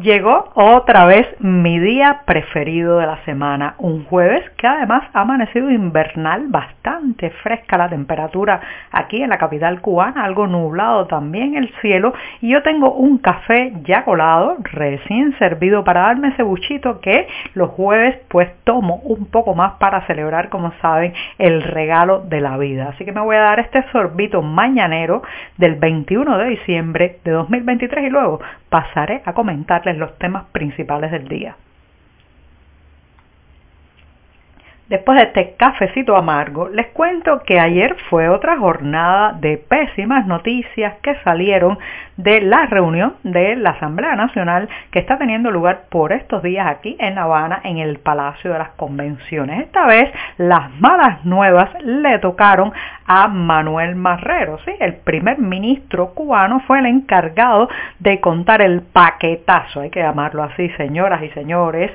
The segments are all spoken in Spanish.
Llegó otra vez mi día preferido de la semana, un jueves que además ha amanecido invernal, bastante fresca la temperatura aquí en la capital cubana, algo nublado también el cielo y yo tengo un café ya colado, recién servido para darme ese buchito que los jueves pues tomo un poco más para celebrar, como saben, el regalo de la vida. Así que me voy a dar este sorbito mañanero del 21 de diciembre de 2023 y luego pasaré a los temas principales del día. Después de este cafecito amargo, les cuento que ayer fue otra jornada de pésimas noticias que salieron de la reunión de la Asamblea Nacional que está teniendo lugar por estos días aquí en La Habana en el Palacio de las Convenciones. Esta vez las malas nuevas le tocaron a Manuel Marrero, ¿sí? el primer ministro cubano fue el encargado de contar el paquetazo, hay que llamarlo así, señoras y señores,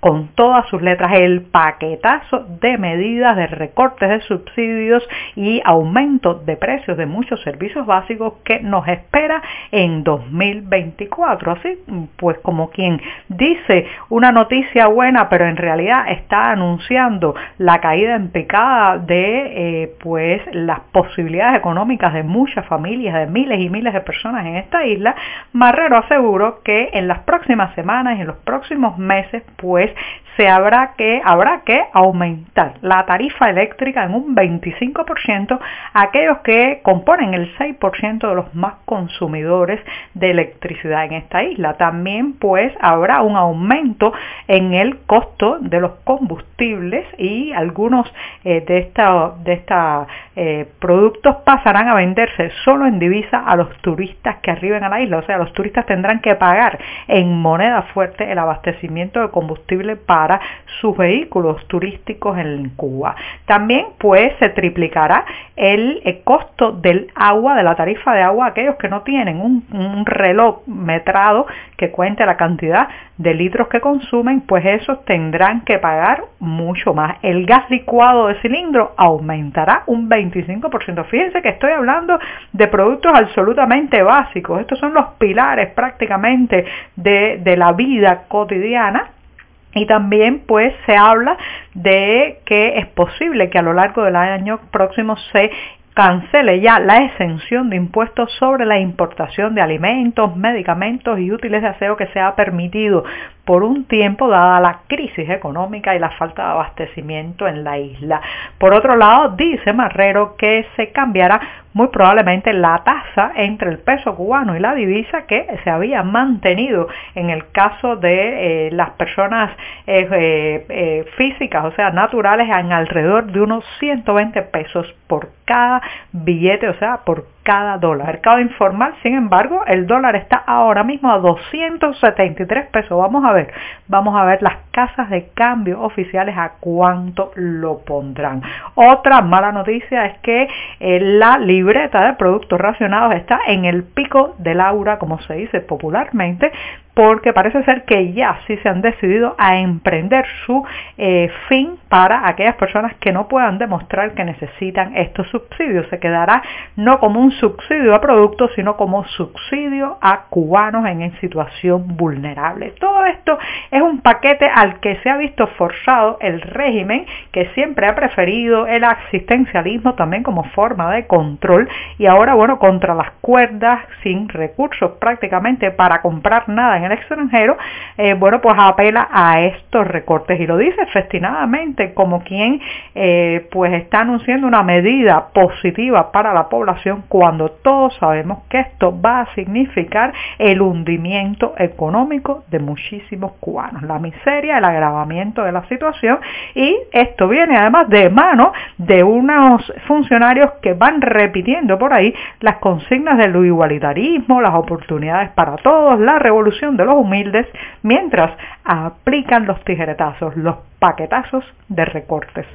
con todas sus letras el paquetazo de medidas de recortes de subsidios y aumento de precios de muchos servicios básicos que nos espera en 2024. Así pues como quien dice una noticia buena pero en realidad está anunciando la caída en picada de eh, pues las posibilidades económicas de muchas familias, de miles y miles de personas en esta isla, Marrero aseguró que en las próximas semanas y en los próximos meses pues se habrá que, habrá que aumentar la tarifa eléctrica en un 25% a aquellos que componen el 6% de los más consumidores de electricidad en esta isla. También pues habrá un aumento en el costo de los combustibles y algunos eh, de estos de esta, eh, productos pasarán a venderse solo en divisa a los turistas que arriben a la isla. O sea, los turistas tendrán que pagar en moneda fuerte el abastecimiento de combustible para sus vehículos turísticos en Cuba. También pues se triplicará el, eh, costo del agua, de la tarifa de agua, aquellos que no tienen un, reloj metrado que cuente la cantidad de litros que consumen, pues esos tendrán que pagar mucho más. El gas licuado de cilindro aumentará un 25%. Fíjense que estoy hablando de productos absolutamente básicos. Estos son los pilares prácticamente de la vida cotidiana y también pues se habla de que es posible que a lo largo del año próximo se cancele ya la exención de impuestos sobre la importación de alimentos, medicamentos y útiles de aseo que se ha permitido por un tiempo dada la crisis económica y la falta de abastecimiento en la isla. Por otro lado, dice Marrero que se cambiará muy probablemente la tasa entre el peso cubano y la divisa que se había mantenido en el caso de eh, las personas eh, eh, físicas, o sea, naturales, en alrededor de unos 120 pesos por cada billete, o sea, por cada dólar. Mercado informal, sin embargo, el dólar está ahora mismo a 273 pesos. Vamos a ver, vamos a ver las casas de cambio oficiales a cuánto lo pondrán. Otra mala noticia es que eh, la libreta de productos racionados está en el pico del aura, como se dice popularmente, porque parece ser que ya sí se han decidido a emprender su eh, fin para aquellas personas que no puedan demostrar que necesitan estos subsidios. Se quedará no como un subsidio a productos, sino como subsidio a cubanos en situación vulnerable. Todo esto es un paquete al que se ha visto forzado el régimen que siempre ha preferido el asistencialismo también como forma de control y ahora bueno contra las cuerdas sin recursos prácticamente para comprar nada en el extranjero, eh, bueno, pues apela a estos recortes. Y lo dice festinadamente como quien eh, pues está anunciando una medida positiva para la población cuando todos sabemos que esto va a significar el hundimiento económico de muchísimos cubanos, la miseria, el agravamiento de la situación. Y esto viene además de mano de unos funcionarios que van repitiendo por ahí las consignas del igualitarismo, las oportunidades para todos, la revolución de los humildes mientras aplican los tijeretazos, los paquetazos de recortes.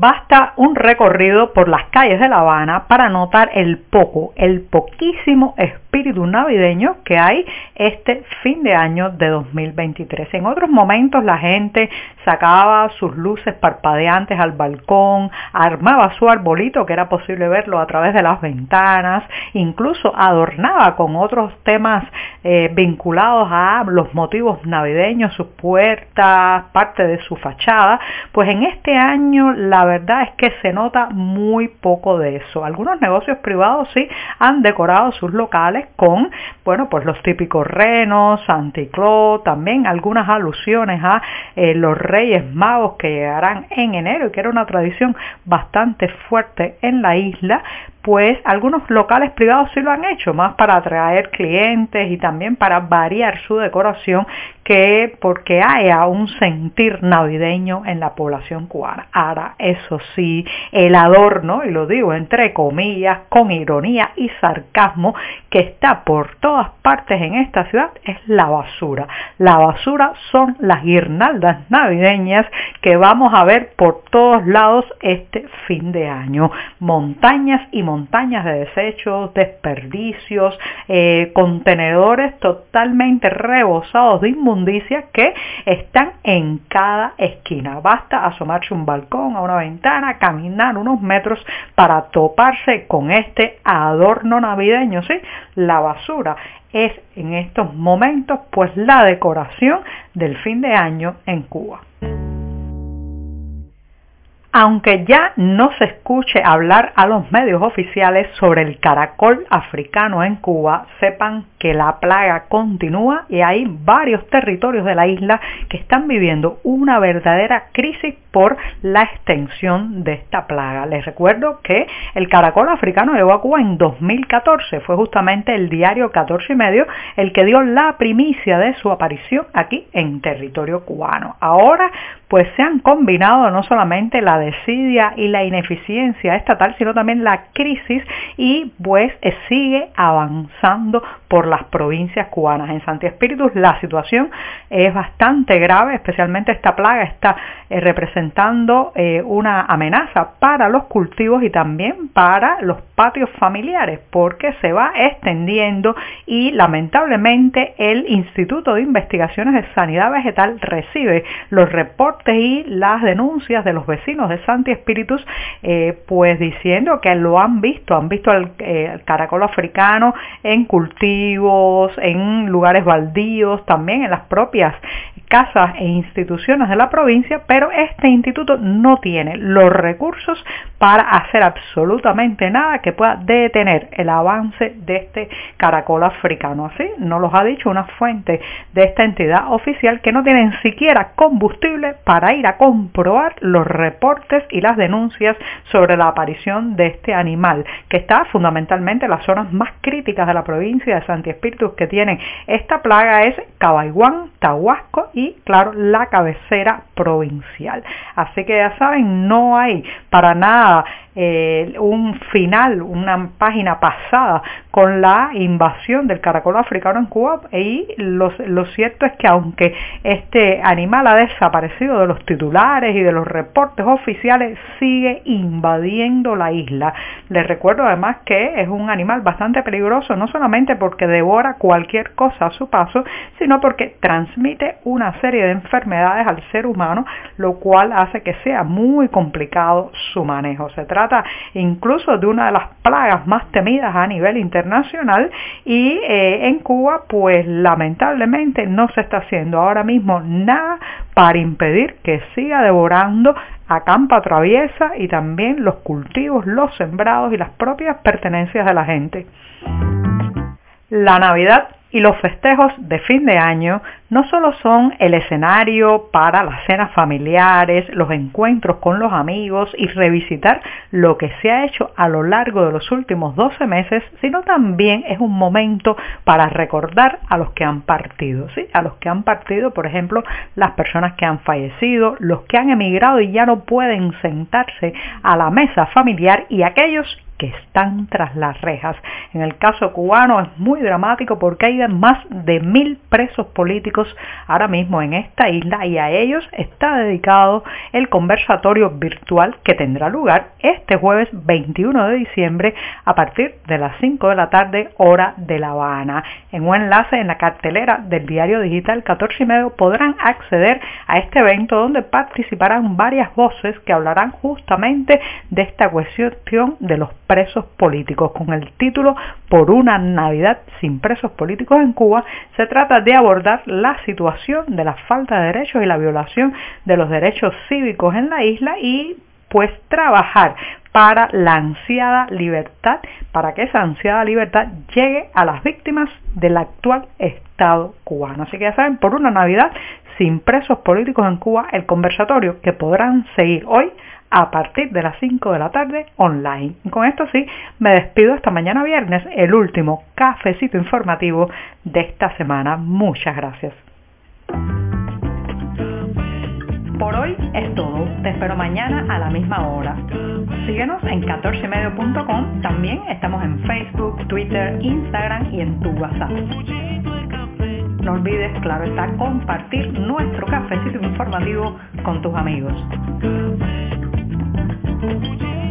Basta un recorrido por las calles de La Habana para notar el poco, el poquísimo espíritu navideño que hay este fin de año de 2023. En otros momentos la gente sacaba sus luces parpadeantes al balcón, armaba su arbolito que era posible verlo a través de las ventanas, incluso adornaba con otros temas eh, vinculados a los motivos navideños, sus puertas, parte de su fachada. Pues en este año la verdad es que se nota muy poco de eso. Algunos negocios privados sí han decorado sus locales con, bueno, pues los típicos renos, Santicló, también algunas alusiones a eh, los Reyes Magos que llegarán en enero y que era una tradición bastante fuerte en la isla, pues algunos locales privados sí lo han hecho, más para atraer clientes y también para variar su decoración que porque haya un sentir navideño en la población cubana. Ahora, eso sí, el adorno, y lo digo entre comillas, con ironía y sarcasmo, que está por todas partes en esta ciudad es la basura. La basura son las guirnaldas navideñas que vamos a ver por todos lados este fin de año. Montañas y montañas de desechos, desperdicios, eh, contenedores totalmente rebosados de inmundicia que están en cada esquina. Basta asomarse un balcón, a una ventana, caminar unos metros para toparse con este adorno navideño, ¿sí? La basura es en estos momentos pues la decoración del fin de año en Cuba. Aunque ya no se escuche hablar a los medios oficiales sobre el caracol africano en Cuba, sepan que la plaga continúa y hay varios territorios de la isla que están viviendo una verdadera crisis por la extensión de esta plaga. Les recuerdo que el caracol africano llegó a Cuba en 2014, fue justamente el diario 14 y medio el que dio la primicia de su aparición aquí en territorio cubano. Ahora pues se han combinado no solamente la desidia y la ineficiencia estatal, sino también la crisis y pues sigue avanzando por las provincias cubanas. En Santi Espíritus la situación es bastante grave, especialmente esta plaga está eh, representando eh, una amenaza para los cultivos y también para los patios familiares, porque se va extendiendo y lamentablemente el Instituto de Investigaciones de Sanidad Vegetal recibe los reportes y las denuncias de los vecinos de Santi Espíritus, eh, pues diciendo que lo han visto, han visto el, el, caracol africano en en lugares baldíos, también en las propias casas e instituciones de la provincia, pero este instituto no tiene los recursos para hacer absolutamente nada que pueda detener el avance de este caracol africano. Así nos los ha dicho una fuente de esta entidad oficial que no tienen siquiera combustible para ir a comprobar los reportes y las denuncias sobre la aparición de este animal, que está fundamentalmente en las zonas más críticas de la provincia de Santi Espíritus que tienen esta plaga es Cabaiguán, Tahuasco y claro la cabecera provincial. Así que ya saben, no hay para nada eh, un final, una página pasada con la invasión del caracol africano en Cuba y lo, lo, cierto es que aunque este animal ha desaparecido de los titulares y de los reportes oficiales, sigue invadiendo la isla. Les recuerdo además que es un animal bastante peligroso, no solamente porque devora cualquier cosa a su paso, sino porque transmite una serie de enfermedades al ser humano, lo cual hace que sea muy complicado su manejo. Se trata incluso de una de las plagas más temidas a nivel internacional y eh, en Cuba pues lamentablemente no se está haciendo ahora mismo nada para impedir que siga devorando a campa traviesa y también los cultivos, los sembrados y las propias pertenencias de la gente. La Navidad y los festejos de fin de año no solo son el escenario para las cenas familiares, los encuentros con los amigos y revisitar lo que se ha hecho a lo largo de los últimos 12 meses, sino también es un momento para recordar a los que han partido, ¿sí? A los que han partido, por ejemplo, las personas que han fallecido, los que han emigrado y ya no pueden sentarse a la mesa familiar y aquellos que están tras las rejas. En el caso cubano es muy dramático porque hay más de mil presos políticos ahora mismo en esta isla y a ellos está dedicado el conversatorio virtual que tendrá lugar este jueves 21 de diciembre a partir de las 5 de la tarde hora de La Habana. En un enlace en la cartelera del diario digital 14 y medio podrán acceder a este evento donde participarán varias voces que hablarán justamente de esta cuestión de los presos políticos con el título Por una Navidad sin presos políticos en Cuba. Se trata de abordar la situación de la falta de derechos y la violación de los derechos cívicos en la isla y pues trabajar para la ansiada libertad, para que esa ansiada libertad llegue a las víctimas del actual Estado cubano. Así que ya saben, por una Navidad sin presos políticos en Cuba, el conversatorio que podrán seguir hoy a partir de las 5 de la tarde online. Con esto sí, me despido esta mañana viernes, el último cafecito informativo de esta semana. Muchas gracias. Por hoy es todo. Te espero mañana a la misma hora. Síguenos en 14medio.com. También estamos en Facebook, Twitter, Instagram y en tu WhatsApp. No olvides, claro está, compartir nuestro cafecito informativo con tus amigos. 不服